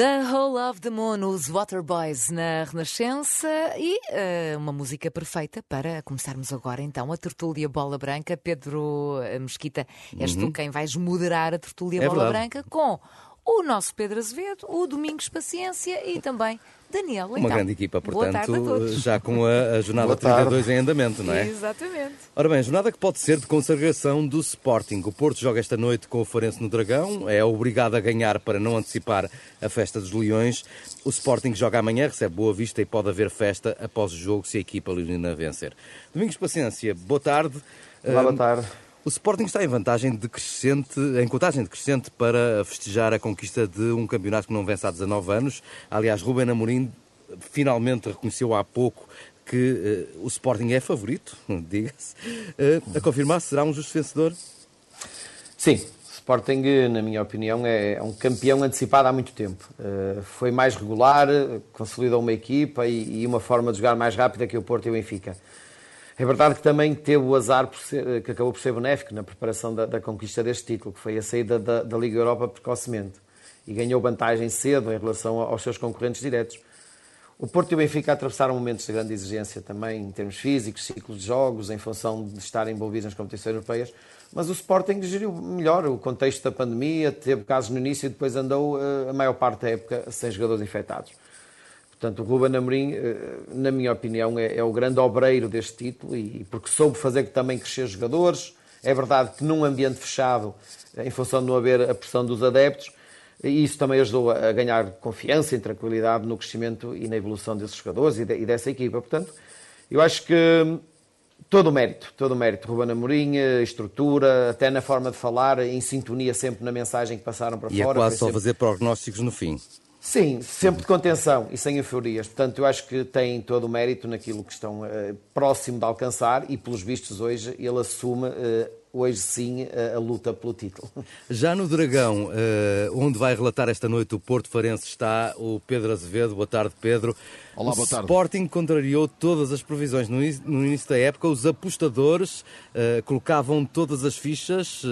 The Whole of the Moon, os Waterboys na Renascença e uh, uma música perfeita para começarmos agora então a tertúlia Bola Branca. Pedro eh, Mesquita, és uhum. tu quem vais moderar a tertúlia é Bola verdade. Branca com o nosso Pedro Azevedo, o Domingos Paciência e também Daniel. Uma então, grande equipa, portanto, já com a, a jornada 32 em andamento, não é? Exatamente. Ora bem, jornada que pode ser de consagração do Sporting. O Porto joga esta noite com o Farense no Dragão, é obrigado a ganhar para não antecipar a festa dos Leões. O Sporting joga amanhã, recebe Boa Vista e pode haver festa após o jogo se a equipa leonina vencer. Domingos Paciência, boa tarde. Olá, boa tarde. O Sporting está em vantagem decrescente, em contagem decrescente para festejar a conquista de um campeonato que não vence há 19 anos. Aliás, Ruben Amorim finalmente reconheceu há pouco que uh, o Sporting é favorito, diga-se. Uh, a confirmar, será um justo vencedor? Sim, o Sporting, na minha opinião, é um campeão antecipado há muito tempo. Uh, foi mais regular, consolidou uma equipa e, e, uma forma de jogar mais rápida que o Porto e o Benfica. É verdade que também teve o azar ser, que acabou por ser benéfico na preparação da, da conquista deste título, que foi a saída da, da, Liga Europa precocemente. E ganhou vantagem cedo em relação aos seus concorrentes diretos. O Porto e o Benfica atravessaram momentos de grande exigência também, em termos físicos, ciclos de jogos, em função de estarem envolvidos nas competições europeias. Mas o Sporting geriu melhor o contexto da pandemia, teve casos no início e depois andou eh, a maior parte da época sem jogadores infectados. Portanto, o Ruben Amorim, eh, na minha opinião, é, é, o grande obreiro deste título e porque soube fazer também crescer jogadores. É verdade que num ambiente fechado, eh, em função de não haver a pressão dos adeptos, e isso também ajudou a ganhar confiança e tranquilidade no crescimento e na evolução desses jogadores e, de, e dessa equipa. Portanto, eu acho que hum, todo o mérito, todo o mérito. Ruben Amorim, eh, estrutura, até na forma de falar, em sintonia sempre na mensagem que passaram para e fora. E é quase só sempre... fazer prognósticos no fim. Sim, sempre de contenção e sem euforias. Portanto, eu acho que tem todo o mérito naquilo que estão uh, próximo de alcançar e, pelos vistos, hoje ele assume, uh, hoje sim, uh, a luta pelo título. Já no Dragão, onde vai relatar esta noite o Porto Farense, está o Pedro Azevedo. Boa tarde, Pedro. Olá, boa tarde. O Sporting contrariou todas as previsões. No, no início da época, os apostadores colocavam todas as fichas,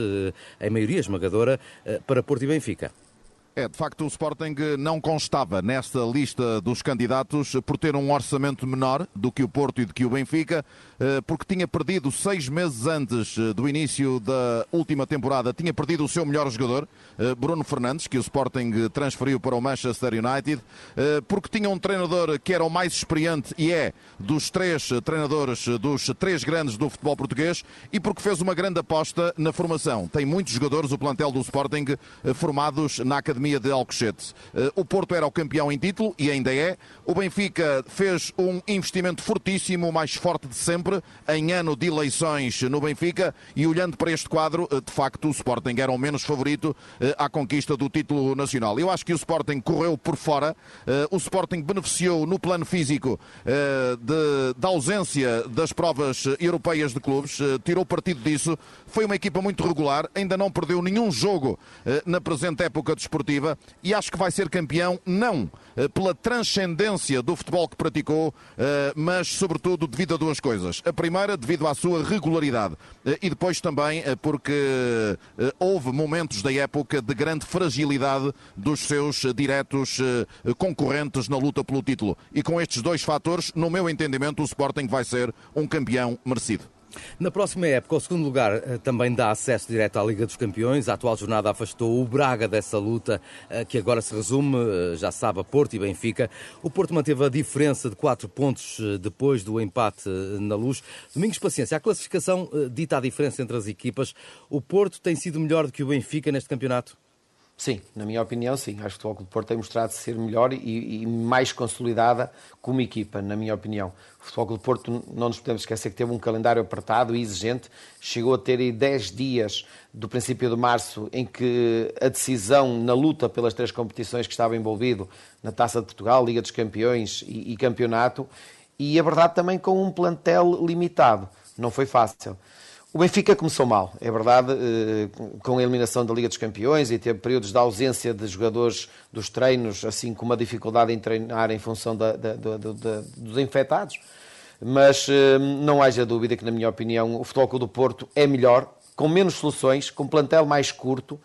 em maioria esmagadora, para Porto e Benfica. É, de facto, o Sporting não constava nesta lista dos candidatos por ter um orçamento menor do que o Porto e do que o Benfica, eh, porque tinha perdido seis meses antes eh, do início da última temporada, tinha perdido o seu melhor jogador, eh, Bruno Fernandes, que o Sporting transferiu para o Manchester United, porque tinha um treinador que era o mais experiente e é dos três treinadores, dos três grandes do futebol português, e porque fez uma grande aposta na formação. Tem muitos jogadores, o plantel do Sporting, formados na academia Academia de Alcochete. Eh, o Porto era o campeão em título e ainda é. O Benfica fez um investimento fortíssimo, o mais forte de sempre, em ano de eleições no Benfica. E olhando para este quadro, eh, de facto, o Sporting era o menos favorito eh, à conquista do título nacional. Eu acho que o Sporting correu por fora. O Sporting beneficiou no plano físico de, da ausência das provas europeias de clubes, tirou partido disso. Foi uma equipa muito regular, ainda não perdeu nenhum jogo na presente época desportiva e acho que vai ser campeão não eh, pela transcendência do futebol que praticou, eh, mas sobretudo devido a duas coisas. A primeira, devido à sua regularidade eh, e depois também porque houve momentos da época de grande fragilidade dos seus diretos concorrentes na luta pelo título. E com estes dois fatores, no meu entendimento, o Sporting vai ser um campeão merecido. Na próxima época, o segundo lugar eh, também dá acesso direto à Liga dos Campeões. A atual jornada afastou o Braga dessa luta, eh, que agora se resume, eh, já sabe, a Porto e Benfica. O Porto manteve a diferença de 4 pontos depois do empate na luz. Domingos Paciência, a classificação dita a diferença entre as equipas. O Porto tem sido melhor do que o Benfica neste campeonato? Sim, na minha opinião, sim. Acho que o Futebol Clube Porto tem mostrado ser melhor e, e, mais consolidada como equipa, na minha opinião. O Futebol Clube Porto, não nos podemos esquecer que teve um calendário apertado e exigente. Chegou a ter 10 dias do princípio de março em que a decisão na luta pelas três competições que estava envolvido, na Taça de Portugal, Liga dos Campeões e, e Campeonato, e a verdade também com um plantel limitado. Não foi fácil. O Benfica começou mal, é verdade, eh, com a eliminação da Liga dos Campeões e teve períodos de ausência de jogadores dos treinos, assim como uma dificuldade em treinar em função da, da, da, dos infectados. Mas eh, não haja dúvida que, na minha opinião, o Futebol Clube do Porto é melhor, com menos soluções, com plantel mais curto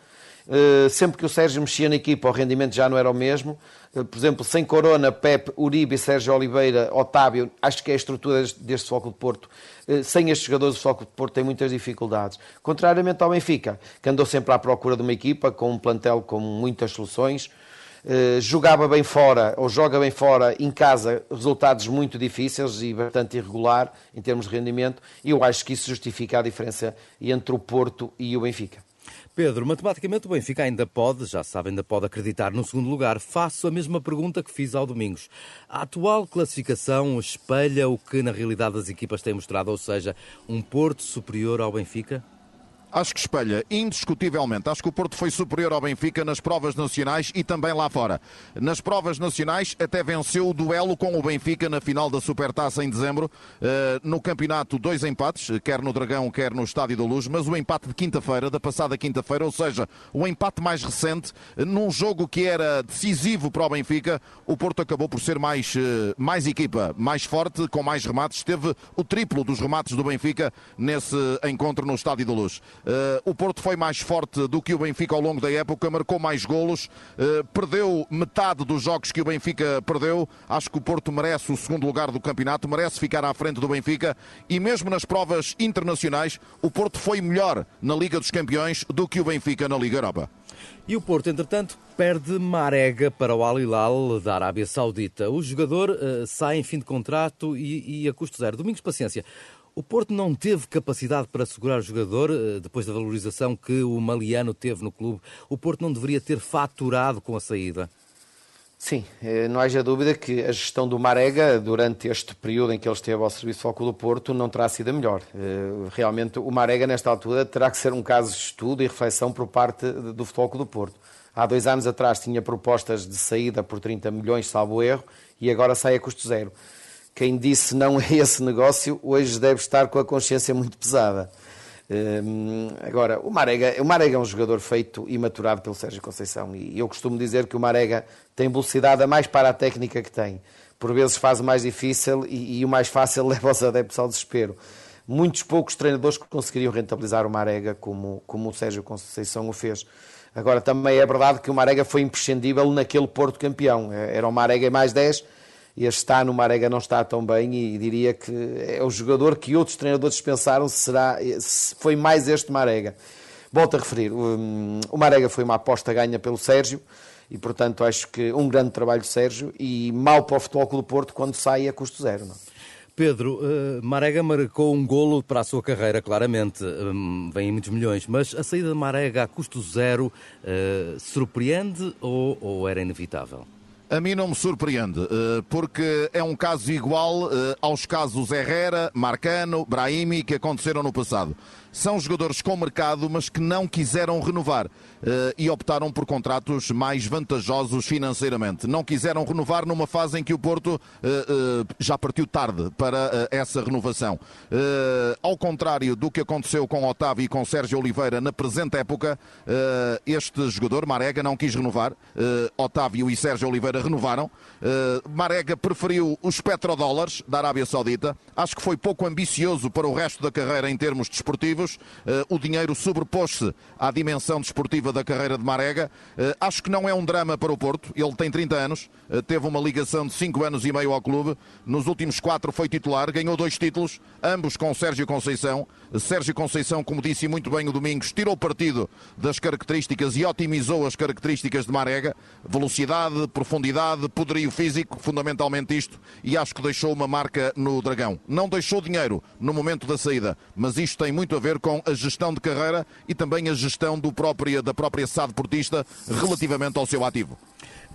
sempre que o Sérgio mexia na equipa, o rendimento já não era o mesmo. Uh, por exemplo, sem Corona, Pepe, Uribe, Sérgio Oliveira, Otávio, acho que é a estrutura deste, Foco de Porto. Uh, sem estes jogadores, o Foco de Porto tem muitas dificuldades. Contrariamente ao Benfica, que andou sempre à procura de uma equipa com um plantel com muitas soluções. Jogava bem fora, ou joga bem fora, em casa, resultados muito difíceis e bastante irregular em termos de rendimento, eu acho que isso justifica a diferença entre o Porto e o Benfica. Pedro, matematicamente o Benfica ainda pode, já sabe, ainda pode acreditar no segundo lugar. Faço a mesma pergunta que fiz ao Domingos. A atual classificação espelha o que na realidade as equipas têm mostrado, ou seja, um Porto superior ao Benfica? Acho que espelha, indiscutivelmente. Acho que o Porto foi superior ao Benfica nas provas nacionais e também lá fora. Nas provas nacionais, até venceu o duelo com o Benfica na final da Supertaça em dezembro. Uh, no campeonato, dois empates, quer no Dragão, quer no Estádio da Luz, mas o empate de quinta-feira, da passada quinta-feira, ou seja, o empate mais recente, num jogo que era decisivo para o Benfica, o Porto acabou por ser mais, mais equipa, mais forte, com mais remates. Teve o triplo dos remates do Benfica nesse encontro no Estádio da Luz. Uh, o Porto foi mais forte do que o Benfica ao longo da época, marcou mais golos, uh, perdeu metade dos jogos que o Benfica perdeu. Acho que o Porto merece o segundo lugar do campeonato, merece ficar à frente do Benfica e mesmo nas provas internacionais, o Porto foi melhor na Liga dos Campeões do que o Benfica na Liga Europa. E o Porto, entretanto, perde Marega para o Al Hilal da Arábia Saudita. O jogador uh, sai em fim de contrato e, e a custo zero. Domingos, paciência. O Porto não teve capacidade para segurar o jogador eh, depois da valorização que o Maliano teve no clube. O Porto não deveria ter faturado com a saída. Sim, eh, não haja dúvida que a gestão do Marega durante este período em que ele esteve ao serviço foco do Porto não terá sido a melhor. Eh, realmente o Marega nesta altura terá que ser um caso de estudo e reflexão por parte do foco do Porto. Há dois anos atrás tinha propostas de saída por 30 milhões, salvo erro, e agora sai a custo zero quem disse não a esse negócio hoje deve estar com a consciência muito pesada. Hum, agora, o Marega, o Marega é um jogador feito e maturado pelo Sérgio Conceição e eu costumo dizer que o Marega tem velocidade a mais para a técnica que tem. Por vezes faz o mais difícil e, e o mais fácil leva os adeptos ao desespero. Muitos poucos treinadores conseguiriam rentabilizar o Marega como, como o Sérgio Conceição o fez. Agora, também é verdade que o Marega foi imprescindível naquele Porto campeão. Era o Marega mais 10 este ano o Marega não está tão bem e diria que é o jogador que outros treinadores pensaram será, se foi mais este Marega. Volto a referir, o Marega foi uma aposta ganha pelo Sérgio e, portanto, acho que um grande trabalho do Sérgio e mal para o Futebol Clube do Porto quando sai a custo zero. Não? Pedro, uh, Marega marcou um golo para a sua carreira, claramente, um, vem em muitos milhões, mas a saída de Marega a custo zero uh, surpreende ou, ou era inevitável? A mim não me surpreende, eh, porque é um caso igual eh, aos casos Herrera, Marcano, Brahimi que aconteceram no passado são jogadores com mercado, mas que não quiseram renovar uh, e optaram por contratos mais vantajosos financeiramente. Não quiseram renovar numa fase em que o Porto uh, uh, já partiu tarde para essa renovação. ao contrário do que aconteceu com Otávio e com Sérgio Oliveira na presente época, este jogador, Marega, não quis renovar. Otávio e Sérgio Oliveira renovaram. Marega preferiu os petrodólares da Arábia Saudita. Acho que foi pouco ambicioso para o resto da carreira em termos desportivos eh, o dinheiro sobrepôs-se à dimensão desportiva da carreira de Marega. Eh, acho que não é um drama para o Porto. Ele tem 30 anos, eh, teve uma ligação de 5 anos e meio ao clube. Nos últimos 4 foi titular, ganhou dois títulos, ambos com Sérgio Conceição. Sérgio Conceição, como disse muito bem o Domingos, tirou partido das características e otimizou as características de Marega. Velocidade, profundidade, poderio físico, fundamentalmente isto. E acho que deixou uma marca no Dragão. Não deixou dinheiro no momento da saída, mas isto tem muito a ver ver com a gestão de carreira e também a gestão do própria, da própria SAD Portista relativamente ao seu ativo.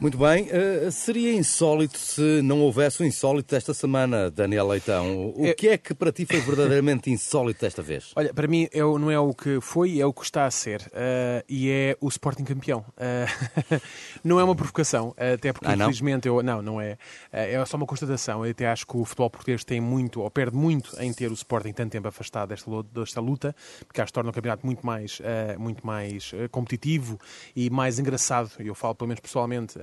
Muito bem. Uh, seria insólito se não houvesse o um insólito desta semana, Daniel Leitão. O é... que é que para ti foi verdadeiramente insólito desta vez? Olha, para mim é, não é o que foi, é o que está a ser. Uh, e é o Sporting campeão. Uh, não é uma provocação, até porque ah, infelizmente eu. Não, não é. é só uma constatação. Eu até acho que o futebol português tem muito, ou perde muito, em ter o Sporting tanto tempo afastado desta, desta luta, porque acho que torna o campeonato muito mais, muito mais competitivo e mais engraçado. Eu falo, pelo menos pessoalmente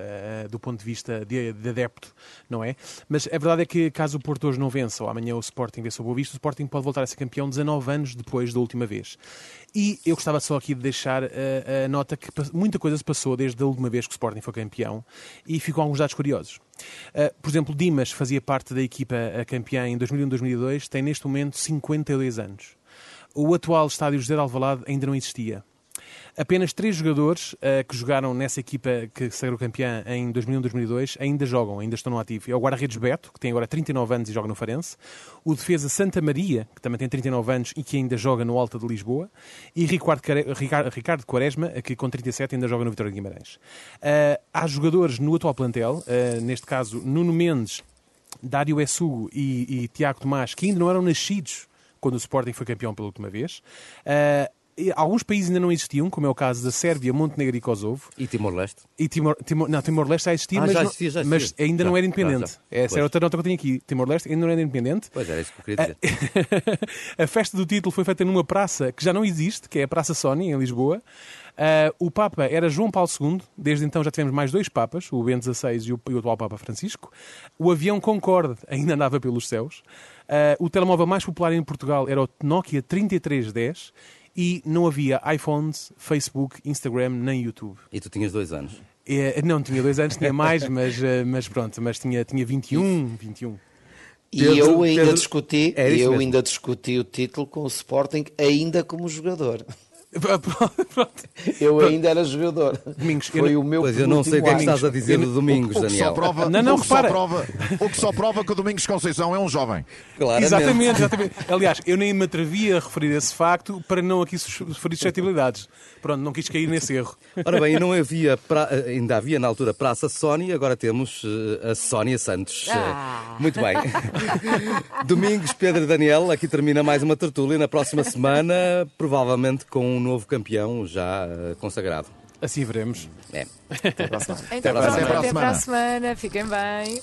do ponto de vista de, de, adepto, não é? Mas a verdade é que caso o Porto hoje não vença, ou amanhã o Sporting vença o Boa Vista, o Sporting pode voltar a ser campeão 19 anos depois da última vez. E eu gostava só aqui de deixar uh, a nota que muita coisa se passou desde a última vez que o Sporting foi campeão e ficam alguns dados curiosos. Uh, por exemplo, Dimas fazia parte da equipa campeã em 2001-2002, tem neste momento 52 anos. O atual estádio José de Alvalade ainda não existia. Apenas três jogadores uh, que jogaram nessa equipa que sagrou campeã em 2001-2002 ainda jogam, ainda estão no ativo. É o guarda-redes Beto, que tem agora 39 anos e joga no Farense. O defesa Santa Maria, que também tem 39 anos e que ainda joga no Alta de Lisboa. E Ricardo, Ricardo Quaresma, que com 37 ainda joga no Vitória de Guimarães. Uh, há jogadores no atual plantel, uh, neste caso Nuno Mendes, Dário Essugo e, e Tiago Tomás, que ainda não eram nascidos quando o Sporting foi campeão pela última vez. Uh, alguns países ainda não existiam, como é o caso da Sérvia, Montenegro e Kosovo. E Timor-Leste? E Timor, Timor, não, Timor-Leste já existia, ah, mas, já existia, já existia. mas ainda já, não era independente. Já, Essa era outra nota que eu tinha aqui. Timor-Leste ainda não era independente. Pois era isso que eu queria dizer. a festa do título foi feita numa praça que já não existe, que é a Praça Sony, em Lisboa. Uh, o Papa era João Paulo II, desde então já tivemos mais dois Papas, o Bento XVI e o, e o atual Papa Francisco. O avião Concorde ainda andava pelos céus. Uh, o telemóvel mais popular em Portugal era o Nokia 3310 e não havia iPhones, Facebook, Instagram nem YouTube. E tu tinhas dois anos? É, não, tinha dois anos, tinha mais, mas, uh, mas pronto, mas tinha, tinha 21, 21. E Pedro, eu ainda Pedro... discuti, é eu mesmo. ainda discuti o título com o Sporting ainda como jogador. eu ainda era jogador. Domingos, Foi eu, o meu Pois eu não sei o que é que estás a dizer do Domingos, o, o Daniel. Prova, não, não, o, que repara. prova, o que só prova que o Domingos Conceição é um jovem. Claramente. Exatamente, exatamente. Aliás, eu nem me atrevia a referir esse facto para não aqui sugerir suscetibilidades. Pronto, não quis cair nesse erro. Ora bem, não havia, pra... ainda havia na altura Praça Sónia, agora temos uh, a Sónia Santos. Ah. Uh, muito bem. Domingos, Pedro e Daniel, aqui termina mais uma tertúlia. Na próxima semana, provavelmente com um novo campeão já uh, consagrado. Assim veremos. É. Até para a semana. Então, até para a semana. Fiquem bem.